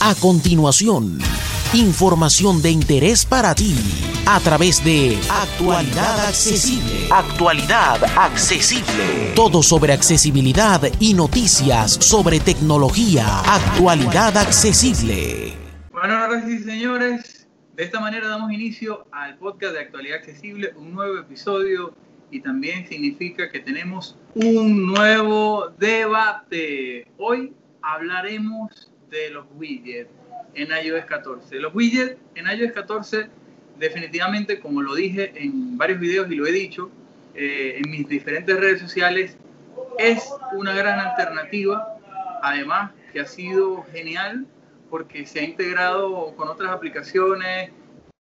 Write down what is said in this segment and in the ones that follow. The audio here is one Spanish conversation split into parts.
A continuación, información de interés para ti a través de Actualidad Accesible. Actualidad Accesible. Todo sobre accesibilidad y noticias sobre tecnología. Actualidad Accesible. Bueno, señoras y señores, de esta manera damos inicio al podcast de Actualidad Accesible, un nuevo episodio y también significa que tenemos un nuevo debate. Hoy hablaremos de los widgets en iOS 14. Los widgets en iOS 14 definitivamente, como lo dije en varios videos y lo he dicho eh, en mis diferentes redes sociales, es una gran alternativa. Además, que ha sido genial porque se ha integrado con otras aplicaciones,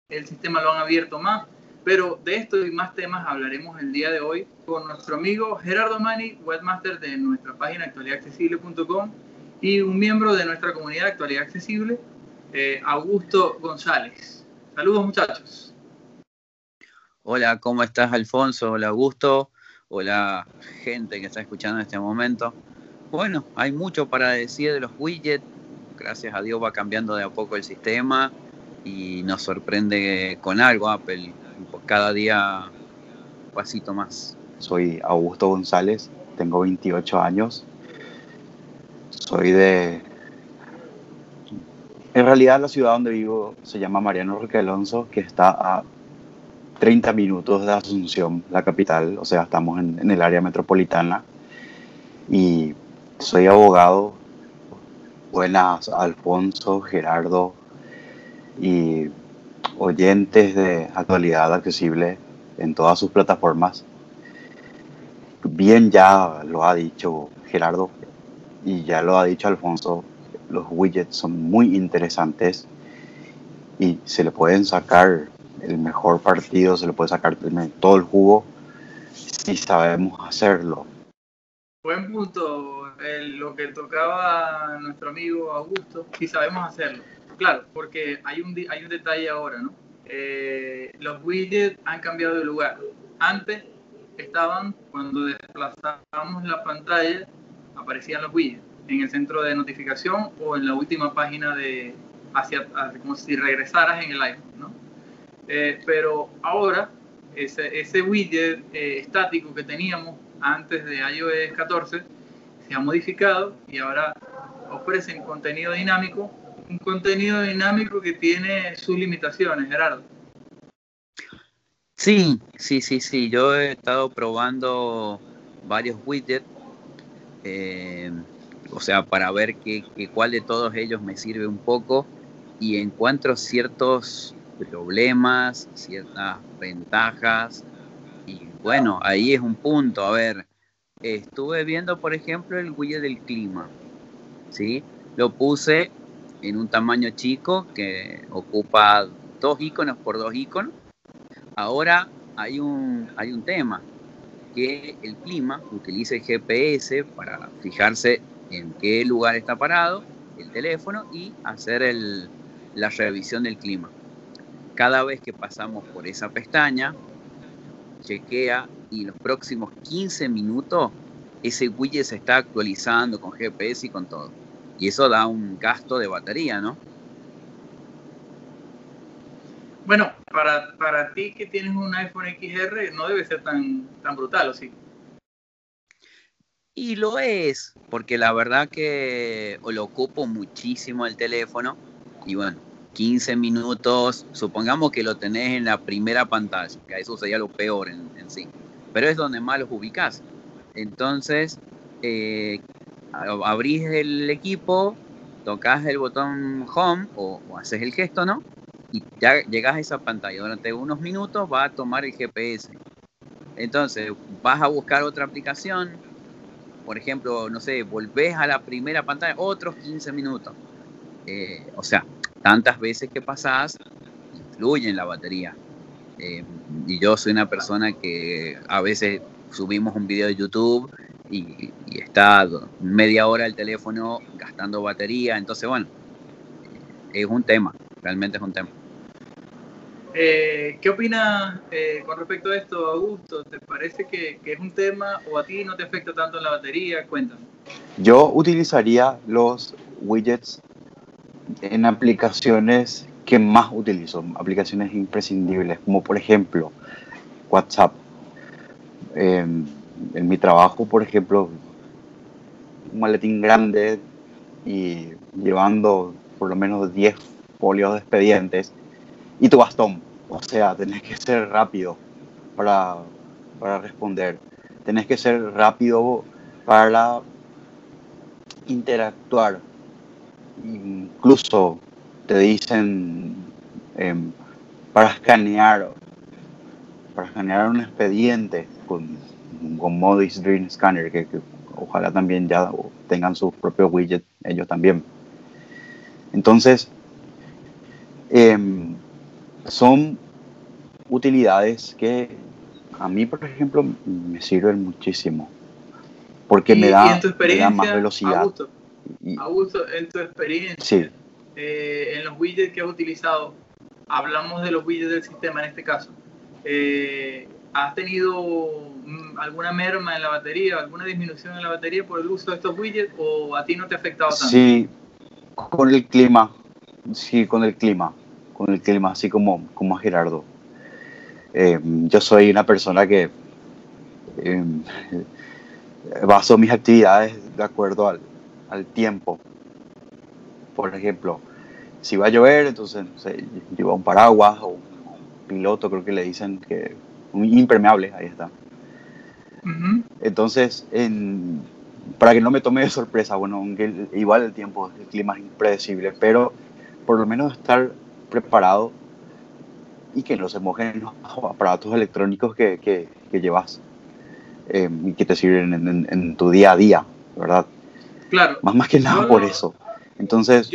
el sistema lo han abierto más. Pero de esto y más temas hablaremos el día de hoy con nuestro amigo Gerardo Mani, webmaster de nuestra página actualidadaccesible.com y un miembro de nuestra comunidad de Actualidad Accesible, eh, Augusto González. Saludos muchachos. Hola, ¿cómo estás Alfonso? Hola Augusto. Hola gente que está escuchando en este momento. Bueno, hay mucho para decir de los widgets. Gracias a Dios va cambiando de a poco el sistema y nos sorprende con algo Apple. Cada día un pasito más. Soy Augusto González, tengo 28 años soy de... En realidad la ciudad donde vivo se llama Mariano Roque Alonso, que está a 30 minutos de Asunción, la capital, o sea, estamos en, el área metropolitana. Y soy abogado. Buenas, Alfonso, Gerardo y oyentes de actualidad accesible en todas sus plataformas. Bien ya lo ha dicho Gerardo, y ya lo ha dicho Alfonso, los widgets son muy interesantes y se le pueden sacar el mejor partido, se le puede sacar todo el jugo si sabemos hacerlo. Buen punto, lo que tocaba nuestro amigo Augusto, si sabemos hacerlo. Claro, porque hay un, hay un detalle ahora, ¿no? Eh, los widgets han cambiado de lugar. Antes estaban, cuando desplazábamos la pantalla, aparecían los widgets en el centro de notificación o en la última página de hacia, como si regresaras en el iPhone, ¿no? Eh, pero ahora ese, ese widget eh, estático que teníamos antes de iOS 14 se ha modificado y ahora ofrecen contenido dinámico, un contenido dinámico que tiene sus limitaciones, Gerardo. Sí, sí, sí, sí. Yo he estado probando varios widgets eh, o sea, para ver qué, cuál de todos ellos me sirve un poco y encuentro ciertos problemas, ciertas ventajas y bueno, ahí es un punto. A ver, estuve viendo, por ejemplo, el widget del clima, ¿sí? Lo puse en un tamaño chico que ocupa dos iconos por dos iconos. Ahora hay un, hay un tema que el clima utilice el GPS para fijarse en qué lugar está parado el teléfono y hacer la revisión del clima. Cada vez que pasamos por esa pestaña, chequea y los próximos 15 minutos ese widget se está actualizando con GPS y con todo. Y eso da un gasto de batería, ¿no? Bueno, para, para ti que tienes un iPhone XR no debe ser tan, tan brutal, ¿o sí? Y lo es, porque la verdad que lo ocupo muchísimo el teléfono y bueno, 15 minutos, supongamos que lo tenés en la primera pantalla, que eso sería lo peor en, sí, pero es donde más los ubicás. Entonces, eh, abrís el equipo, tocas el botón home o, o haces el gesto, ¿no? Y ya llegas a esa pantalla. Durante unos minutos va a tomar el GPS. Entonces, vas a buscar otra aplicación. Por ejemplo, no sé, volvés a la primera pantalla, otros 15 minutos. Eh, o sea, tantas veces que pasás, influye en la batería. Eh, y yo soy una persona que a veces subimos un video de YouTube y, y está media hora el teléfono gastando batería. Entonces, bueno, es un tema, realmente es un tema. Eh, ¿Qué opinas eh, con respecto a esto, Augusto? ¿Te parece que, es un tema o a ti no te afecta tanto en la batería? Cuéntame. Yo utilizaría los widgets en aplicaciones que más utilizo, aplicaciones imprescindibles, como por ejemplo WhatsApp. en mi trabajo, por ejemplo, un maletín grande y llevando por lo menos 10 folios de expedientes y tu bastón. O sea, tenés que ser rápido para, para responder. Tenés que ser rápido para interactuar. Incluso te dicen em, para escanear para escanear un expediente con, con Modis Dream Scanner, que, ojalá también ya tengan su propio widget ellos también. Entonces, em, son utilidades que a mí, por ejemplo, me sirven muchísimo. Porque me, da, más velocidad. Augusto, en tu experiencia, eh, en los widgets que has utilizado, hablamos de los widgets del sistema en este caso. Eh, ¿Has tenido mm, alguna merma en la batería, alguna disminución en la batería por el uso de estos widgets o a ti no te ha afectado tanto? Sí, con el clima, sí, con el clima, con el clima, así como, como a Gerardo. Eh, yo soy una persona que eh, baso mis actividades de acuerdo al, al, tiempo. Por ejemplo, si va a llover, entonces llevo un paraguas o un piloto, creo que le dicen que un impermeable, ahí está. Entonces, en, para que no me tome de sorpresa, bueno, igual el tiempo, el clima es impredecible, pero por lo menos estar preparado y que no se mojen los aparatos electrónicos que, que, llevas em, y que te sirven en, tu día a día, ¿verdad? Claro. Más, más que nada por eso. Entonces,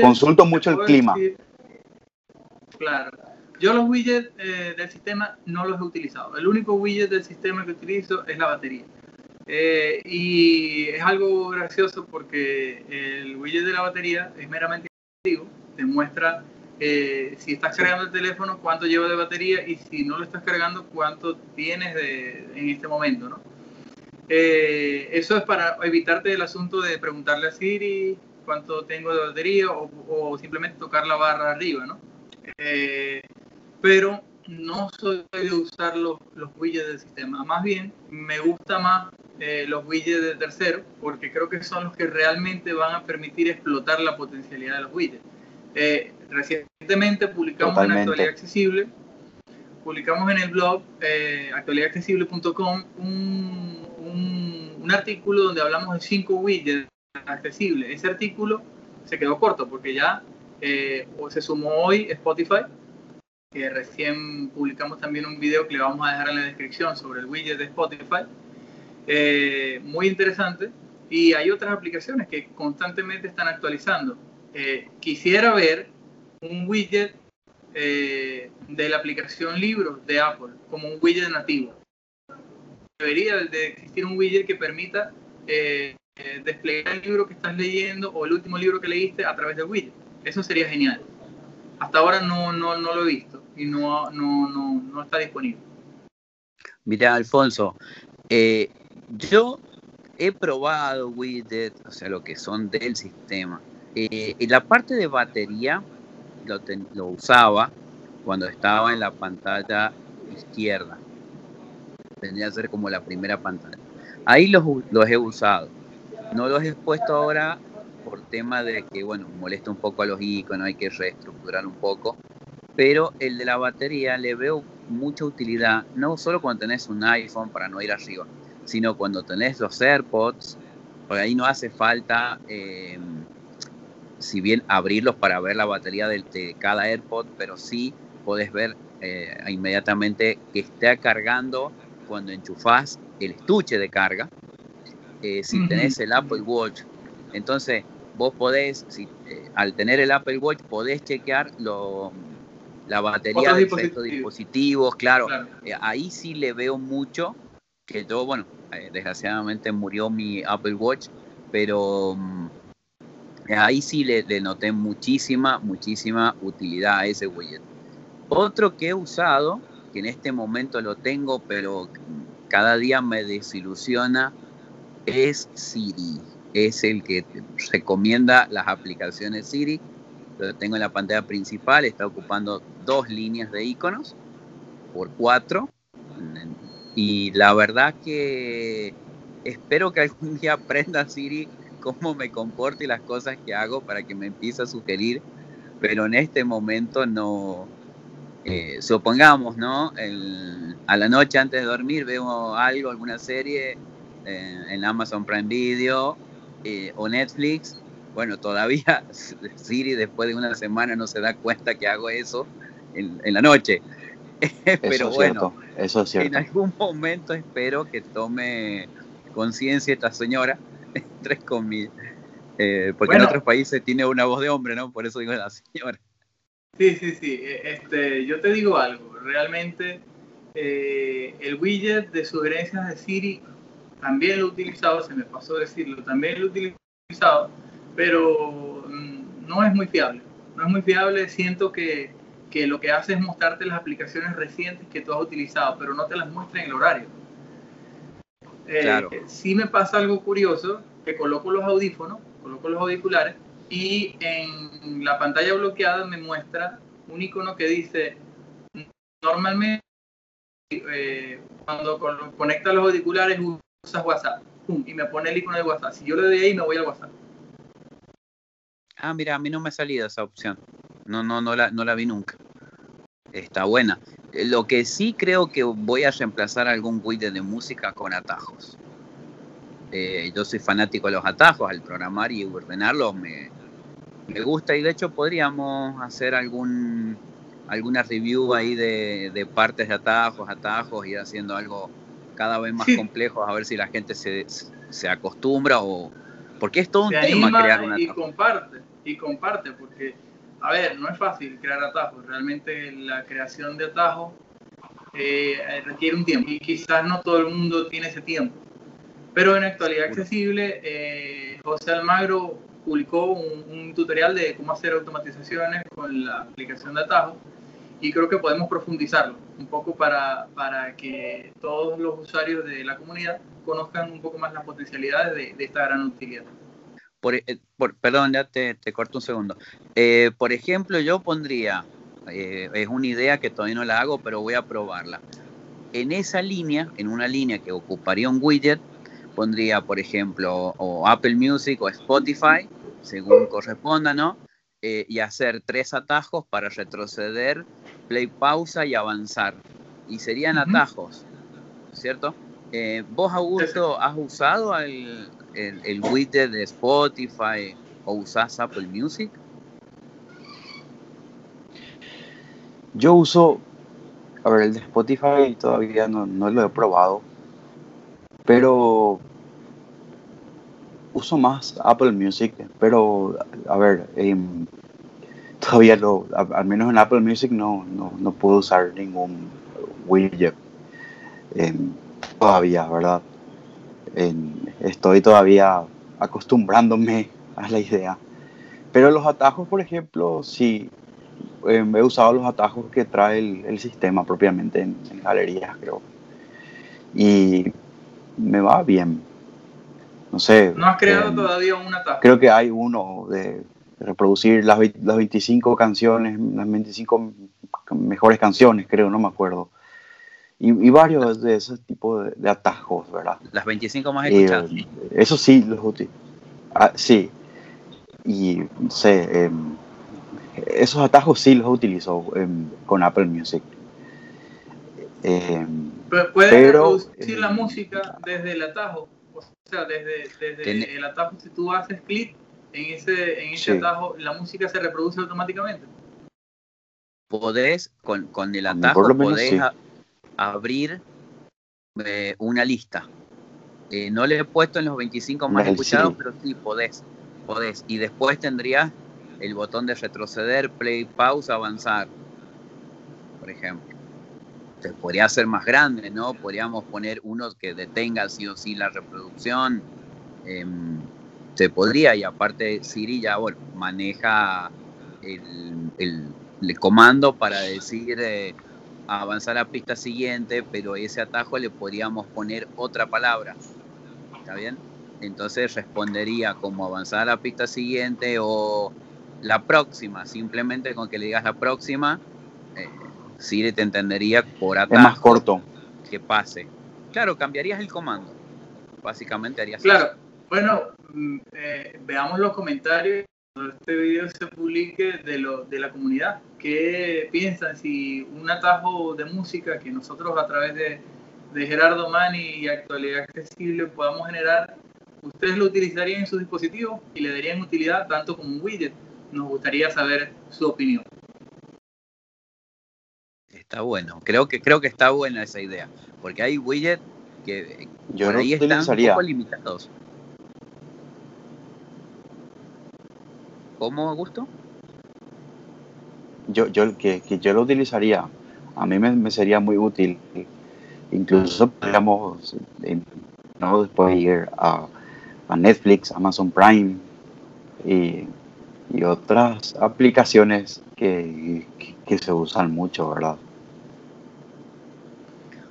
consulto mucho el clima. claro. Yo los widgets eh, del sistema no los he utilizado. El único widget del sistema que utilizo es la batería. Eh, y es algo gracioso porque el widget de la batería es meramente te muestra eh, si estás cargando el teléfono, cuánto lleva de batería y si no lo estás cargando, cuánto tienes de, en este momento. ¿no? eso es para evitarte el asunto de preguntarle a Siri cuánto tengo de batería o, o simplemente tocar la barra arriba. ¿no? pero no soy de usar los, los widgets del sistema. Más bien, me gusta más eh, los widgets de tercero, porque creo que son los que realmente van a permitir explotar la potencialidad de los widgets. Eh, recientemente publicamos en Actualidad Accesible, publicamos en el blog eh, actualidadaccesible.com un, un, un, artículo donde hablamos de cinco widgets accesibles. Ese artículo se quedó corto porque ya eh, se sumó hoy Spotify que recién publicamos también un video que le vamos a dejar en la descripción sobre el widget de Spotify. Eh, muy interesante. Y hay otras aplicaciones que constantemente están actualizando. Eh, quisiera ver un widget eh, de la aplicación Libros de Apple como un widget nativo. Debería de existir un widget que permita desplegar el libro que estás leyendo o el último libro que leíste a través del widget. Eso sería genial. Hasta ahora no, no, no lo he visto y no, no, no, no está disponible. Mira, Alfonso, eh, yo he probado widgets, o sea, lo que son del sistema. Eh, en la parte de batería lo, usaba cuando estaba en la pantalla izquierda. Tendría que ser como la primera pantalla. Ahí los, los he usado. No los he puesto ahora por tema de que, bueno, molesta un poco a los iconos, hay que reestructurar un poco pero el de la batería le veo mucha utilidad, no solo cuando tenés un iPhone para no ir arriba, sino cuando tenés los AirPods, porque ahí no hace falta, eh, si bien abrirlos para ver la batería de, cada AirPod, pero sí podés ver eh, inmediatamente que está cargando cuando enchufás el estuche de carga. Eh, si tenés el Apple Watch, entonces vos podés, si, al tener el Apple Watch, podés chequear lo, la batería de estos dispositivos, claro, eh, ahí sí le veo mucho, que yo, bueno, eh, desgraciadamente murió mi Apple Watch, pero mm, ahí sí le, noté muchísima, muchísima utilidad a ese widget. Otro que he usado, que en este momento lo tengo, pero cada día me desilusiona, es Siri. Es el que recomienda las aplicaciones Siri lo tengo en la pantalla principal, está ocupando dos líneas de iconos por cuatro. Y la verdad que espero que algún día aprenda Siri cómo me comporto y las cosas que hago para que me empiece a sugerir, pero en este momento no. Eh, supongamos, ¿no? a la noche antes de dormir veo algo, alguna serie eh, en Amazon Prime Video eh, o Netflix. Bueno, todavía Siri después de una semana no se da cuenta que hago eso en, en la noche. pero bueno, eso es cierto. en algún momento espero que tome conciencia esta señora, tres con eh, porque en otros países tiene una voz de hombre, ¿no? Por eso digo la señora. Sí, sí, sí. E, este, yo te digo algo. Realmente eh, el widget de sugerencias de Siri también lo he utilizado, se me pasó decirlo, también lo he utilizado, pero mm, no es muy fiable. No es muy fiable. Siento que, que lo que hace es mostrarte las aplicaciones recientes que tú has utilizado, pero no te las muestra en el horario. Eh, sí me pasa algo curioso, que coloco los audífonos, coloco los auriculares y en la pantalla bloqueada me muestra un icono que dice, normalmente eh, cuando conectas los auriculares usas WhatsApp, y me pone el icono de WhatsApp. Si yo le doy ahí, me voy al WhatsApp. Ah, mira, a mí no me ha salido esa opción. No, no, no la, no la vi nunca. Está buena. Lo que sí creo que voy a reemplazar algún widget de música con atajos. Eh, yo soy fanático de los atajos, al programar y ordenarlos me, me gusta y de hecho podríamos hacer algún alguna review ahí de, partes de atajos, atajos, y haciendo algo cada vez más complejo, a ver si la gente se, se acostumbra o... Porque es todo un tema crear un atajo. Y comparte, y comparte, porque a ver, no es fácil crear atajos. Realmente la creación de atajos eh, requiere un tiempo y quizás no todo el mundo tiene ese tiempo. Pero en actualidad accesible, eh, José Almagro publicó un, tutorial de cómo hacer automatizaciones con la aplicación de atajos y creo que podemos profundizarlo un poco para, para que todos los usuarios de la comunidad conozcan un poco más las potencialidades de, de esta gran utilidad. Eh, por, perdón, ya te, corto un segundo. Eh, por ejemplo, yo pondría, eh, es una idea que todavía no la hago, pero voy a probarla. En esa línea, en una línea que ocuparía un widget, pondría, por ejemplo, o Apple Music o Spotify, según corresponda, ¿no? y hacer tres atajos para retroceder, play pausa y avanzar. Y serían atajos, ¿cierto? ¿Vos, Augusto, has usado el, el, widget de Spotify o usas Apple Music? Yo uso, a ver, el de Spotify todavía no, lo he probado, pero uso más Apple Music, pero a ver, em, todavía lo, al menos en Apple Music no, no, puedo usar ningún widget em, todavía, ¿verdad? Estoy todavía acostumbrándome a la idea. Pero los atajos, por ejemplo, sí, em, he usado los atajos que trae el, sistema propiamente en, galerías, creo. Y me va bien. No sé. ¿No has creado em, todavía un atajo? Creo que hay uno de reproducir las, las 25 canciones, las 25 mejores canciones, creo, no me acuerdo y, varios de esos tipos de, atajos, ¿verdad? Las 25 más escuchadas. eso sí, los ah, sí. Y no sé, em, esos atajos sí los utilizo em, con Apple Music. Em, puedes reproducir la música desde el atajo. O sea, desde, desde el atajo, si tú haces clic en ese, en ese atajo, la música se reproduce automáticamente. Podés, con, con el atajo, podés, abrir eh, una lista. Eh, no le he puesto en los 25 más escuchados, pero sí podés, podés. Y después tendrías el botón de retroceder, play, pausa, avanzar, por ejemplo. Se podría hacer más grande, ¿no? Podríamos poner uno que detenga sí o sí la reproducción. Em, se podría, y aparte Siri ya bueno, maneja el, el, comando para decir eh, avanzar a la pista siguiente, pero ese atajo le podríamos poner otra palabra. ¿Está bien? Entonces respondería como avanzar a la pista siguiente o la próxima, simplemente con que le digas la próxima, eh, Siri te entendería por atajo. Es más corto. Que pase. Claro, cambiarías el comando. Básicamente harías Claro, bueno, mm, eh, veamos los comentarios cuando este video se publique de, lo, de la comunidad. ¿Qué piensan si un atajo de música que nosotros a través de, de Gerardo Mani y Actualidad Accesible podamos generar, ustedes lo utilizarían en sus dispositivos y le darían utilidad tanto como un widget? Nos gustaría saber su opinión. Está bueno, creo que creo que está buena esa idea, porque hay widgets que Yo por no ahí están un utilizaría. poco limitados. ¿Cómo, Augusto? yo, yo, que, que yo lo utilizaría, a mí me, me sería muy útil. Incluso podríamos ¿no? después ir a, a Netflix, Amazon Prime y, y otras aplicaciones que, que, que se usan mucho, ¿verdad?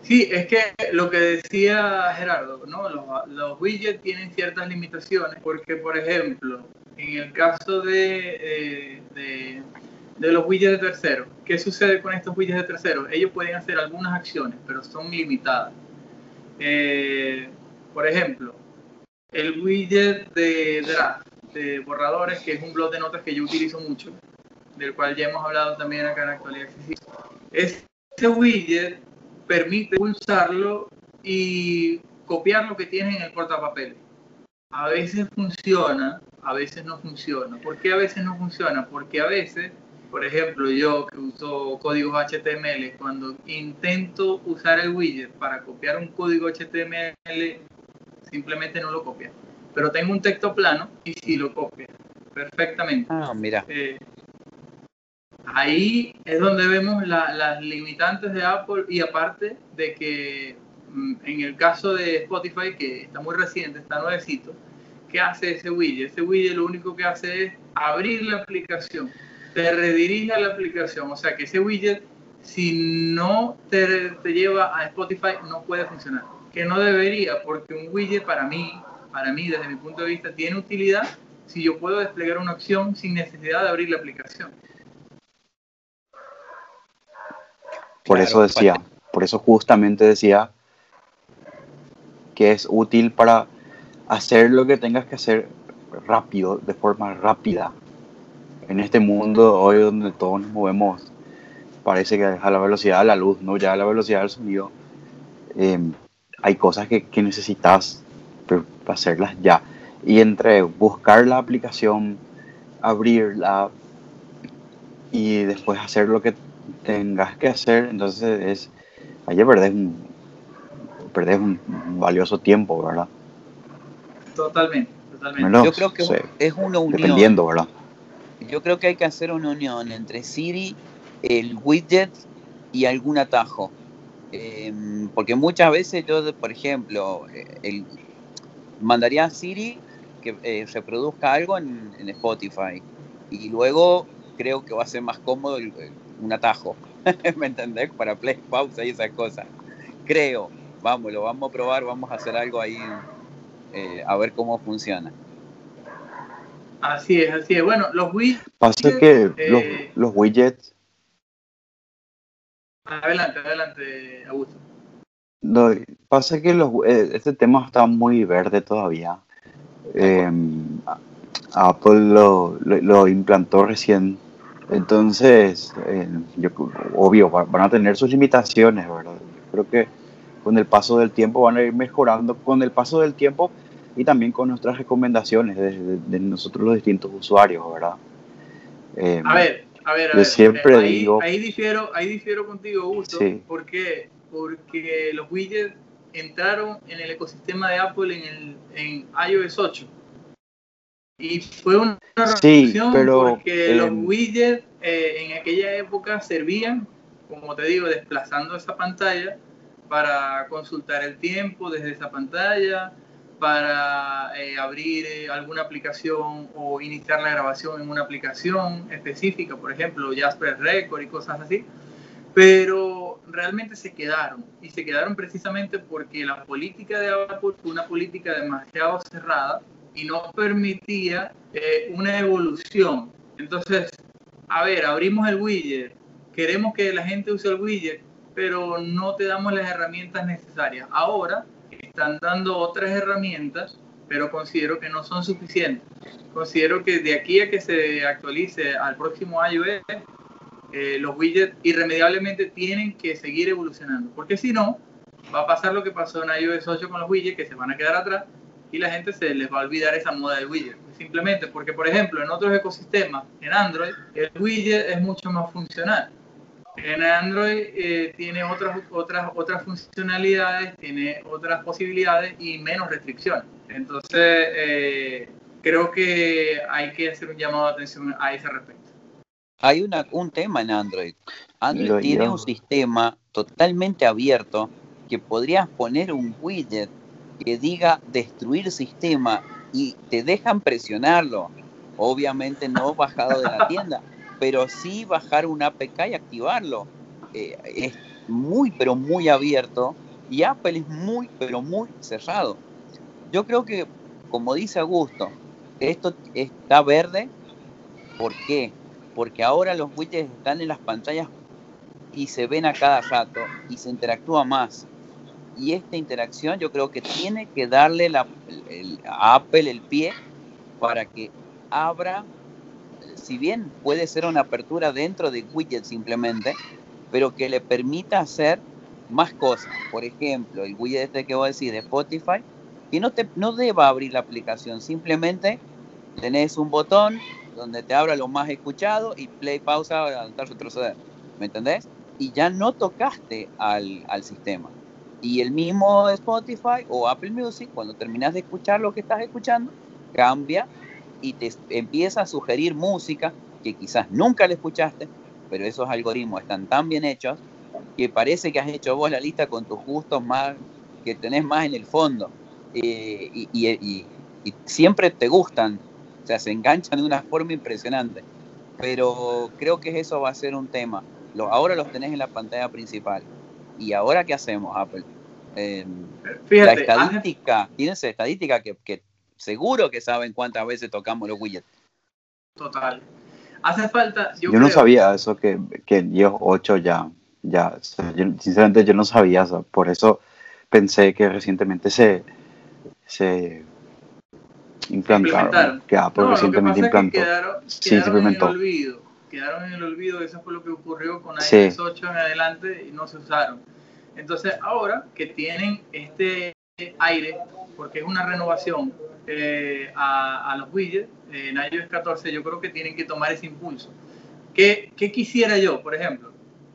Sí, es que lo que decía Gerardo, ¿no? Los, los widgets tienen ciertas limitaciones porque, por ejemplo, en el caso de, eh, de, de los widgets de terceros, ¿qué sucede con estos widgets de terceros? Ellos pueden hacer algunas acciones, pero son limitadas. Eh, por ejemplo, el widget de draft, de borradores, que es un blog de notas que yo utilizo mucho, del cual ya hemos hablado también acá en Actualidad Accesible. Este widget permite pulsarlo y copiar lo que tienes en el portapapeles. A veces funciona, a veces no funciona. ¿Por qué a veces no funciona? Porque a veces, por ejemplo, yo que uso códigos HTML, cuando intento usar el widget para copiar un código HTML, simplemente no lo copia. Pero tengo un texto plano y sí lo copia perfectamente. Ah, mira. Eh, ahí es donde vemos la- las limitantes de Apple y aparte de que mm, en el caso de Spotify, que está muy reciente, está nuevecito, ¿qué hace ese widget? Ese widget lo único que hace es abrir la aplicación, te redirige a la aplicación, o sea que ese widget, si no te, te lleva a Spotify, no puede funcionar. Que no debería, porque un widget para mí, para mí desde mi punto de vista, tiene utilidad si yo puedo desplegar una opción sin necesidad de abrir la aplicación. Por Claro, eso decía, por eso justamente decía que es útil para hacer lo que tengas que hacer rápido, de forma rápida. En este mundo hoy donde todos nos movemos, parece que a la velocidad de la luz, no ya a la velocidad del sonido, eh, hay cosas que, que necesitas hacerlas ya. Y entre buscar la aplicación, abrirla y después hacer lo que tengas que hacer, entonces es, ahí perdés un, perdés un valioso tiempo, ¿verdad? Totalmente, totalmente. Menos, Yo creo que sí, es una unión. dependiendo, ¿verdad? Yo creo que hay que hacer una unión entre Siri, el widget y algún atajo. Eh, porque muchas veces yo, por ejemplo, eh, el, mandaría a Siri que eh, reproduzca algo en, en Spotify. Y luego creo que va a ser más cómodo el- el- un atajo. ¿Me entendés? Para play, pausa y esas cosas. Creo. Vamos, lo vamos a probar, vamos a hacer algo ahí eh, a ver cómo funciona. Así es, así es. Bueno, los widgets, Pasa que Eh, los, los widgets, adelante, adelante, Augusto. no, pasa que los, eh, este tema está muy verde todavía. Eh, Apple lo, lo, lo implantó recién. Entonces, eh, yo, obvio, va- van a tener sus limitaciones, ¿verdad? Creo que con el paso del tiempo van a ir mejorando, con el paso del tiempo y también con nuestras recomendaciones de, de- de nosotros los distintos usuarios, ¿verdad? Eh, A ver, a ver, a Yo ver. siempre ahí, digo- Ahí difiero, ahí difiero contigo, Augusto. Sí. ¿Por qué? Porque los widgets entraron en el ecosistema de Apple en, el, en iOS 8. Y fue una Sí, pero, porque los em, widgets eh, en aquella época servían, como te digo, desplazando esa pantalla para consultar el tiempo desde esa pantalla, para eh, abrir eh, alguna aplicación o iniciar la grabación en una aplicación específica, por ejemplo, Jasper Record y cosas así. Pero realmente se quedaron y se quedaron precisamente porque la política de Apple fue una política demasiado cerrada y no permitía eh, una evolución. Entonces, a ver, abrimos el widget, queremos que la gente use el widget, pero no te damos las herramientas necesarias. Ahora están dando otras herramientas, pero considero que no son suficientes. Considero que de aquí a que se actualice al próximo iOS, eh, los widgets irremediablemente tienen que seguir evolucionando, porque si no, va a pasar lo que pasó en iOS 8 con los widgets, que se van a quedar atrás y la gente se les va a olvidar esa moda del widget. Simplemente porque, por ejemplo, en otros ecosistemas, en Android, el widget es mucho más funcional. En Android eh, tiene otras, otras, otras funcionalidades, tiene otras posibilidades y menos restricciones. Entonces, eh, creo que hay que hacer un llamado de atención a ese respecto. Hay una, un tema en Android. Android tiene un sistema totalmente abierto que podrías poner un widget que diga destruir sistema y te dejan presionarlo. Obviamente no bajado de la tienda, pero sí bajar un APK y activarlo. Eh, es muy, pero muy abierto y Apple es muy, pero muy cerrado. Yo creo que, como dice Augusto, esto está verde. ¿Por qué? Porque ahora los widgets están en las pantallas y se ven a cada rato y se interactúa más y esta interacción yo creo que tiene que darle a Apple el pie para que abra, si bien puede ser una apertura dentro de widget simplemente, pero que le permita hacer más cosas. Por ejemplo, el widget este que voy a decir de Spotify, que no, te, no deba abrir la aplicación, simplemente tenés un botón donde te abra lo más escuchado y play, pausa, adelantar, retroceder. ¿Me entendés? Y ya no tocaste al, al sistema. Y el mismo Spotify o Apple Music, cuando terminas de escuchar lo que estás escuchando, cambia y te empieza a sugerir música que quizás nunca le escuchaste, pero esos algoritmos están tan bien hechos que parece que has hecho vos la lista con tus gustos más que tenés más en el fondo. Eh, y, siempre te gustan, o sea, se enganchan de una forma impresionante. Pero creo que eso va a ser un tema. ahora los tenés en la pantalla principal ¿y ahora qué hacemos, Apple? Eh, la estadística, tienes estadística que, seguro que saben cuántas veces tocamos los widgets. Total. Hace falta. Yo, no sabía eso, que, que 8 ya. ya sinceramente, yo no sabía eso. Por eso pensé que recientemente se, se implantaron. Que Apple recientemente implantó. quedaron, sí, se implementó. En el olvido. Quedaron en el olvido. Eso fue lo que ocurrió con iOS 8 en adelante y no se usaron. Entonces ahora que tienen este aire, porque es una renovación eh, a, los widgets en iOS 14, yo creo que tienen que tomar ese impulso. ¿Qué, ¿Qué, quisiera yo, por ejemplo?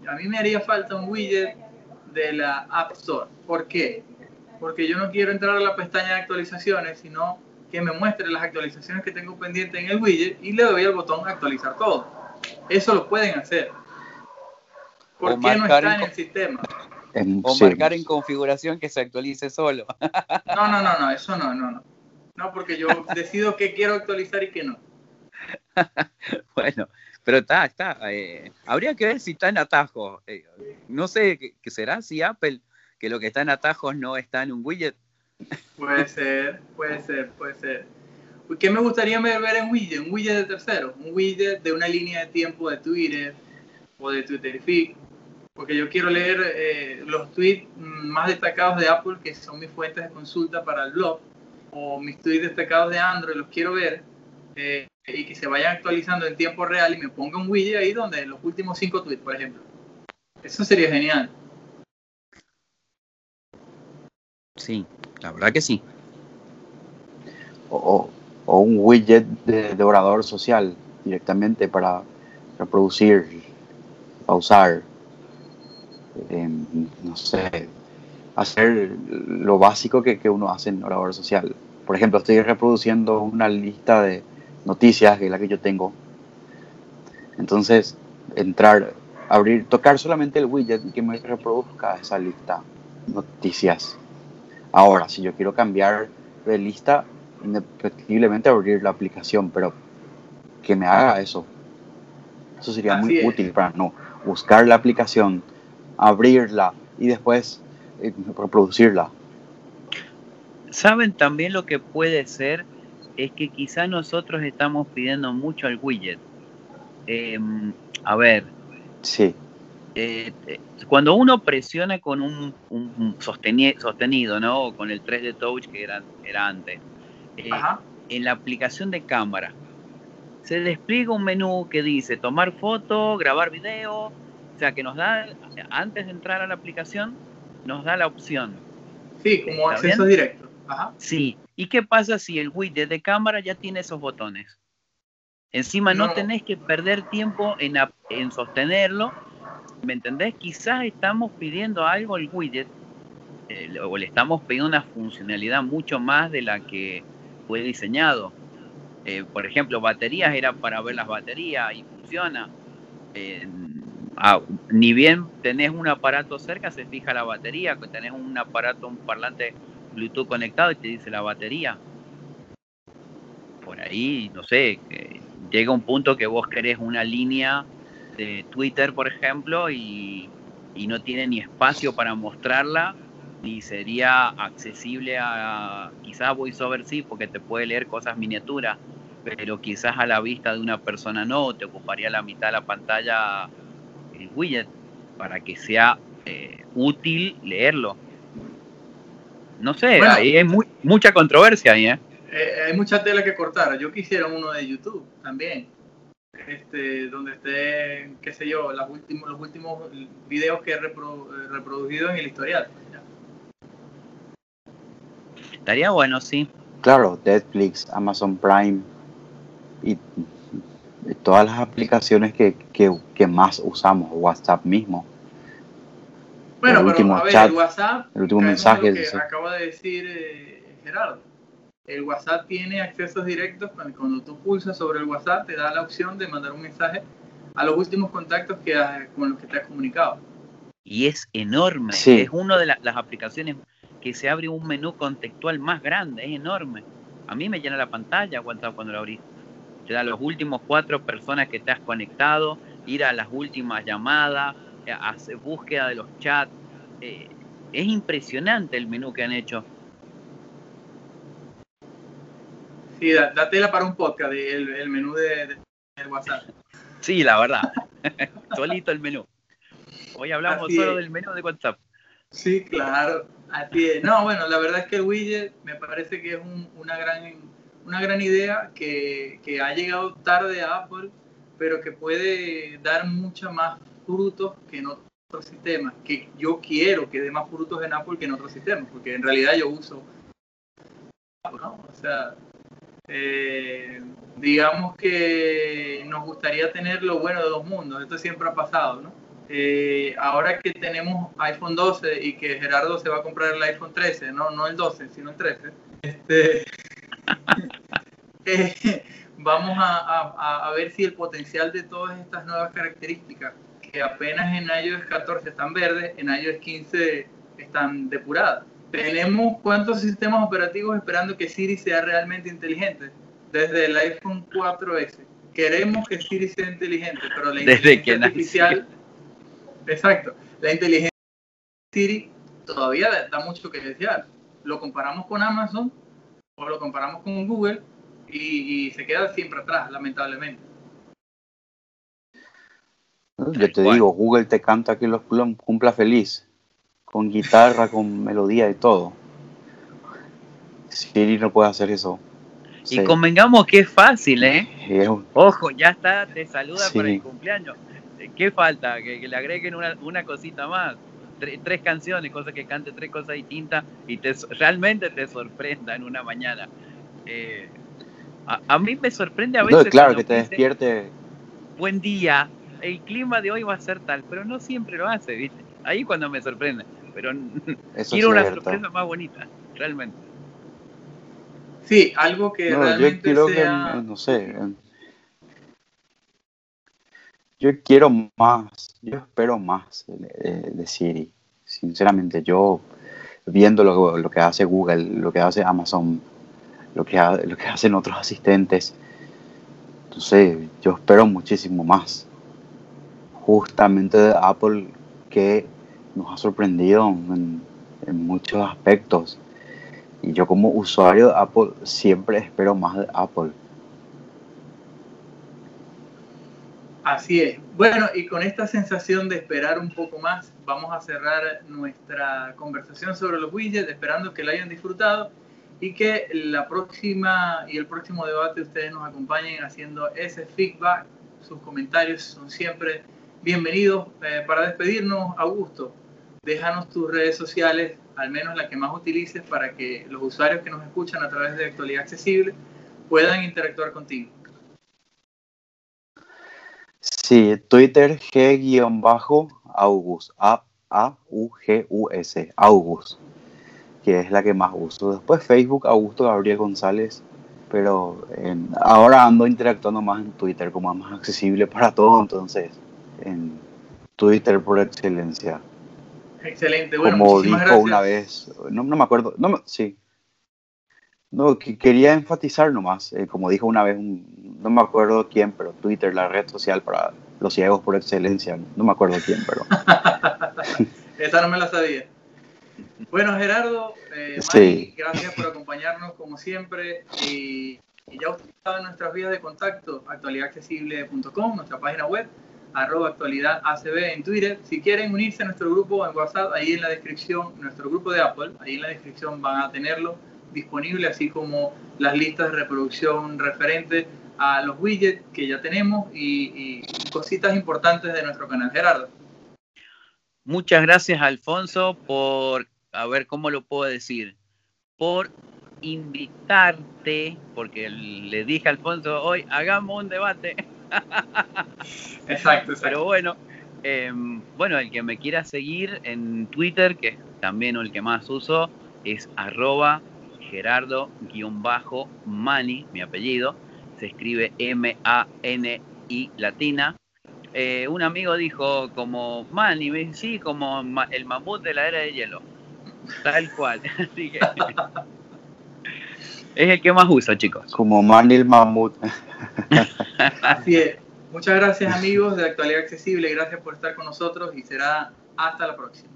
A mí me haría falta un widget de la App Store. ¿Por qué? Porque yo no quiero entrar a la pestaña de actualizaciones, sino que me muestre las actualizaciones que tengo pendientes en el widget y le doy al botón actualizar todo. Eso lo pueden hacer. ¿Por qué no está en el sistema? O marcar en configuración que se actualice solo. no, no, no, no, eso no, no, no. No, porque yo decido qué quiero actualizar y qué no. bueno, pero está, está. Eh, habría que ver si está en atajos. Eh, no sé qué será si Apple, que lo que está en atajos no está en un widget. puede ser, puede ser, puede ser. ¿Qué me gustaría ver en widget? Un widget de tercero, un widget de una línea de tiempo de Twitter o de Twitter Feed porque yo quiero leer eh, los tweets más destacados de Apple, que son mis fuentes de consulta para el blog, o mis tweets destacados de Android, los quiero ver eh, y que se vayan actualizando en tiempo real y me ponga un widget ahí donde los últimos cinco tweets, por ejemplo. Eso sería genial. Sí, la verdad que sí. O, un widget de, orador social directamente para reproducir, pausar, no sé, hacer lo básico que, que, uno hace en orador social. Por ejemplo, estoy reproduciendo una lista de noticias, que es la que yo tengo. Entonces, entrar, abrir, tocar solamente el widget y que me reproduzca esa lista noticias. Ahora, si yo quiero cambiar de lista, indefectiblemente abrir la aplicación, pero que me haga eso. Eso sería muy útil para no buscar la aplicación, abrirla y después eh, reproducirla. Saben también lo que puede ser es que quizá nosotros estamos pidiendo mucho al widget em, a ver. Sí. Eh, eh, cuando uno presiona con un, un sostenido, ¿no? Con el 3D Touch que era, era antes. Eh, en la aplicación de cámara, se despliega un menú que dice tomar foto, grabar video, o sea que nos da, antes de entrar a la aplicación, nos da la opción. Sí, como acceso directo. Ajá. Sí. ¿Y qué pasa si el widget de cámara ya tiene esos botones? Encima no, tenés que perder tiempo en, en sostenerlo. ¿Me entendés? Quizás estamos pidiendo algo al widget eh, o le estamos pidiendo una funcionalidad mucho más de la que fue diseñado. Eh, por ejemplo, baterías era para ver las baterías y funciona. Ah, ni bien tenés un aparato cerca, se fija la batería, que tenés un aparato, un parlante Bluetooth conectado y te dice la batería. Por ahí, no sé, llega un punto que vos querés una línea de Twitter, por ejemplo, y, y no tiene ni espacio para mostrarla, ni sería accesible a quizás VoiceOver sí, porque te puede leer cosas miniaturas, pero quizás a la vista de una persona no, te ocuparía la mitad de la pantalla el widget para que sea eh, útil leerlo. No sé, hay mucha controversia ahí, ¿eh? ¿eh? Hay mucha tela que cortar. Yo quisiera uno de YouTube también. Este, donde esté, qué sé yo, los últimos, los últimos videos que he reproducido en el historial. Estaría bueno, sí. Claro, Netflix, Amazon Prime y todas las aplicaciones que, que, más usamos, WhatsApp mismo. Bueno, el último chat, el WhatsApp, el último mensaje. que acaba de decir eh, Gerardo. El WhatsApp tiene accesos directos. Cuando, tú pulsas sobre el WhatsApp, te da la opción de mandar un mensaje a los últimos contactos que con los que te has comunicado. Y es enorme. Es una de las aplicaciones que se abre un menú contextual más grande, es enorme. A mí me llena la pantalla cuando, cuando lo abrís. Te da los últimos cuatro personas que te has conectado, ir a las últimas llamadas, eh, hacer búsqueda de los chats. Eh, es impresionante el menú que han hecho. Sí, da, tela para un podcast, el, menú de, WhatsApp. Sí, la verdad. Solito el menú. Hoy hablamos solo del menú de WhatsApp. Sí, claro. Así es. No, bueno, la verdad es que el widget me parece que es una, gran, una gran idea que, que, ha llegado tarde a Apple, pero que puede dar mucha más frutos que en otros sistemas. Que yo quiero que dé más frutos en Apple que en otros sistemas, porque en realidad yo uso Apple, ¿no? O sea, eh, digamos que nos gustaría tener lo bueno de dos mundos. Esto siempre ha pasado, ¿no? Eh, ahora que tenemos iPhone 12 y que Gerardo se va a comprar el iPhone 13, no, no el 12, sino el 13, este, eh, vamos a, ver si el potencial de todas estas nuevas características, que apenas en iOS 14 están verdes, en iOS 15 están depuradas. Tenemos cuántos sistemas operativos esperando que Siri sea realmente inteligente desde el iPhone 4S. Queremos que Siri sea inteligente, pero la inteligencia artificial Exacto. La inteligencia Siri todavía da mucho que desear. Lo comparamos con Amazon o lo comparamos con Google y, se queda siempre atrás, lamentablemente. Yo te digo, Google te canta que los cumpla feliz, con guitarra, con melodía y todo. Siri no puede hacer eso. Y convengamos que es fácil, ¿eh? Ojo, ya está, te saluda para el cumpleaños. ¿Qué falta? Que, le agreguen una, cosita más. Tres canciones, cosas que cante tres cosas distintas y te, realmente te sorprenda en una mañana. Eh, a, mí me sorprende a veces. claro, que te despierte. Buen día, el clima de hoy va a ser tal, pero no siempre lo hace, ¿viste? Ahí cuando me sorprende. Pero quiero una sorpresa más bonita, realmente. Sí, algo que realmente sea... no sé, yo quiero más, yo espero más de, Siri. Sinceramente, yo viendo lo, que hace Google, lo que hace Amazon, lo que, lo que hacen otros asistentes, entonces yo espero muchísimo más. Justamente de Apple que nos ha sorprendido en, en muchos aspectos. Y yo como usuario de Apple siempre espero más de Apple. Así es. Bueno, y con esta sensación de esperar un poco más, vamos a cerrar nuestra conversación sobre los widgets, esperando que la hayan disfrutado y que la próxima y el próximo debate ustedes nos acompañen haciendo ese feedback. Sus comentarios son siempre bienvenidos. Eh, para despedirnos, Augusto, déjanos tus redes sociales, al menos la que más utilices, para que los usuarios que nos escuchan a través de Actualidad Accesible puedan interactuar contigo. Sí, Twitter G-August, A-A-U-G-U-S, August, que es la que más uso. Después Facebook, Augusto Gabriel González, pero ahora ando interactuando más en Twitter como más accesible para todos, entonces en Twitter por excelencia. Excelente, bueno, como dijo una vez, no, me acuerdo, no, sí, no, quería enfatizar nomás, eh, como dijo una vez, no me acuerdo quién, pero Twitter, la red social para los ciegos por excelencia, no me acuerdo quién, pero... Esa no me la sabía. Bueno, Gerardo, eh, gracias por acompañarnos como siempre. Y, ya ustedes saben nuestras vías de contacto, actualidadaccesible.com, nuestra página web, arroba actualidad ACB en Twitter. Si quieren unirse a nuestro grupo en WhatsApp, ahí en la descripción, nuestro grupo de Apple, ahí en la descripción van a tenerlo disponible, así como las listas de reproducción referentes a los widgets que ya tenemos y, cositas importantes de nuestro canal. Gerardo. Muchas gracias, Alfonso, por, a ver cómo lo puedo decir, por invitarte, porque le dije a Alfonso hoy, hagamos un debate. exacto, exacto. Pero bueno, em, bueno, el que me quiera seguir en Twitter, que es también el que más uso, es arroba Gerardo-Mani, mi apellido, se escribe M-A-N-I latina. Eh, un amigo dijo como Mani, me dice, sí, como el mamut de la era de hielo. Tal cual. Así que es el que más uso, chicos. Como Mani el mamut. Así es. Muchas gracias amigos de Actualidad Accesible, gracias por estar con nosotros y será hasta la próxima.